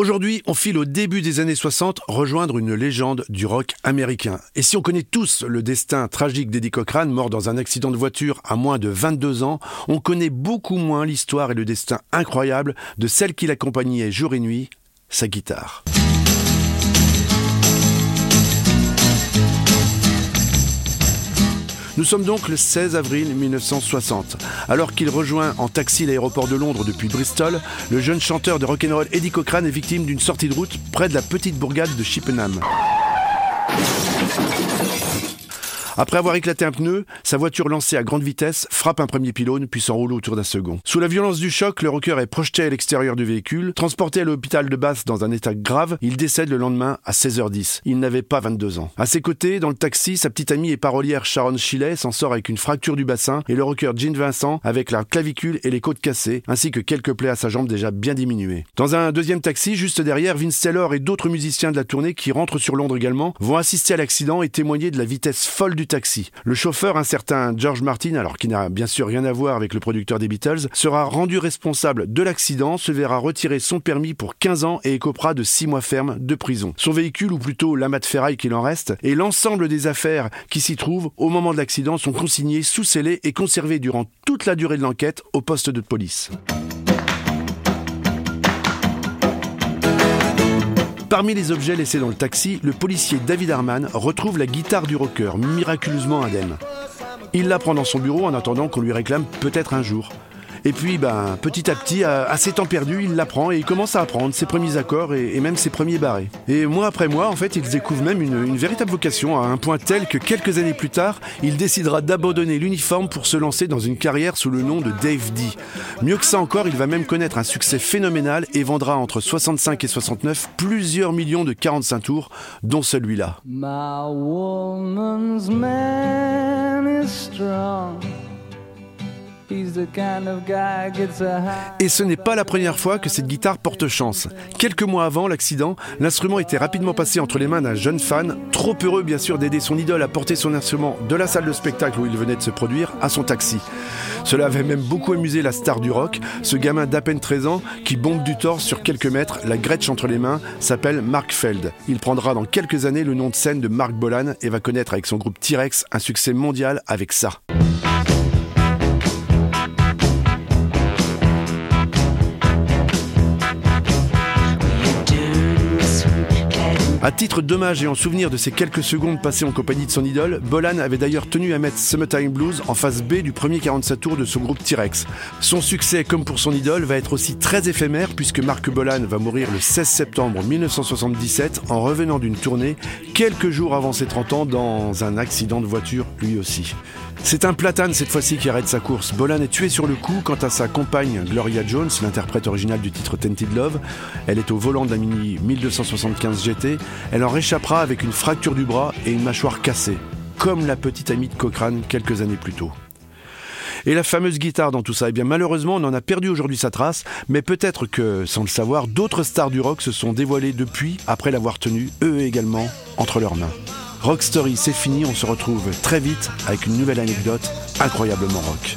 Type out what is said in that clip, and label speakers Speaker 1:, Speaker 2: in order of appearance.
Speaker 1: Aujourd'hui, on file au début des années 60 rejoindre une légende du rock américain. Et si on connaît tous le destin tragique d'Eddie Cochrane, mort dans un accident de voiture à moins de 22 ans, on connaît beaucoup moins l'histoire et le destin incroyable de celle qui l'accompagnait jour et nuit, sa guitare. Nous sommes donc le 16 avril 1960. Alors qu'il rejoint en taxi l'aéroport de Londres depuis Bristol, le jeune chanteur de rock'n'roll Eddie Cochran est victime d'une sortie de route près de la petite bourgade de Chippenham. Après avoir éclaté un pneu, sa voiture lancée à grande vitesse frappe un premier pylône puis s'enroule autour d'un second. Sous la violence du choc, le rocker est projeté à l'extérieur du véhicule. Transporté à l'hôpital de Bath dans un état grave, il décède le lendemain à 16h10. Il n'avait pas 22 ans. À ses côtés, dans le taxi, sa petite amie et parolière Sharon Shiley s'en sort avec une fracture du bassin et le rocker Gene Vincent avec la clavicule et les côtes cassées, ainsi que quelques plaies à sa jambe déjà bien diminuées. Dans un deuxième taxi, juste derrière, Vince Taylor et d'autres musiciens de la tournée qui rentrent sur Londres également vont assister à l'accident et témoigner de la vitesse folle du Le chauffeur, un certain George Martin, alors qui n'a bien sûr rien à voir avec le producteur des Beatles, sera rendu responsable de l'accident, se verra retirer son permis pour 15 ans et écopera de 6 mois ferme de prison. Son véhicule, ou plutôt l'amas de ferraille qu'il en reste, et l'ensemble des affaires qui s'y trouvent au moment de l'accident sont consignés sous scellés et conservés durant toute la durée de l'enquête au poste de police. Parmi les objets laissés dans le taxi, le policier David Harman retrouve la guitare du rocker, miraculeusement indemne. Il la prend dans son bureau en attendant qu'on lui réclame peut-être un jour. Et puis, ben, petit à petit, à, ses temps perdus, il l'apprend et il commence à apprendre ses premiers accords et, même ses premiers barrés. Et mois après mois, en fait, il découvre même une, véritable vocation à un point tel que quelques années plus tard, il décidera d'abandonner l'uniforme pour se lancer dans une carrière sous le nom de Dave D. Mieux que ça encore, il va même connaître un succès phénoménal et vendra entre 65 et 69 plusieurs millions de 45 tours, dont celui-là. Et ce n'est pas la première fois que cette guitare porte chance. Quelques mois avant l'accident, l'instrument était rapidement passé entre les mains d'un jeune fan, trop heureux bien sûr d'aider son idole à porter son instrument de la salle de spectacle où il venait de se produire à son taxi. Cela avait même beaucoup amusé la star du rock, ce gamin d'à peine 13 ans qui bombe du torse sur quelques mètres, la Gretsch entre les mains, s'appelle Mark Feld. Il prendra dans quelques années le nom de scène de Mark Bolan et va connaître avec son groupe T-Rex un succès mondial avec ça. À titre d'hommage et en souvenir de ces quelques secondes passées en compagnie de son idole, Bolan avait d'ailleurs tenu à mettre Summertime Blues en face B du premier 47 tours de son groupe T-Rex. Son succès, comme pour son idole, va être aussi très éphémère puisque Mark Bolan va mourir le 16 septembre 1977 en revenant d'une tournée quelques jours avant ses 30 ans dans un accident de voiture lui aussi. C'est un platane cette fois-ci qui arrête sa course. Bolan est tué sur le coup quant à sa compagne Gloria Jones, l'interprète originale du titre Tented Love. Elle est au volant la Mini 1275 GT. Elle en réchappera avec une fracture du bras et une mâchoire cassée, comme la petite amie de Cochrane quelques années plus tôt. Et la fameuse guitare dans tout ça, eh bien malheureusement on en a perdu aujourd'hui sa trace, mais peut-être que, sans le savoir, d'autres stars du rock se sont dévoilées depuis, après l'avoir tenue, eux également, entre leurs mains. Rock Story, c'est fini, on se retrouve très vite avec une nouvelle anecdote incroyablement rock.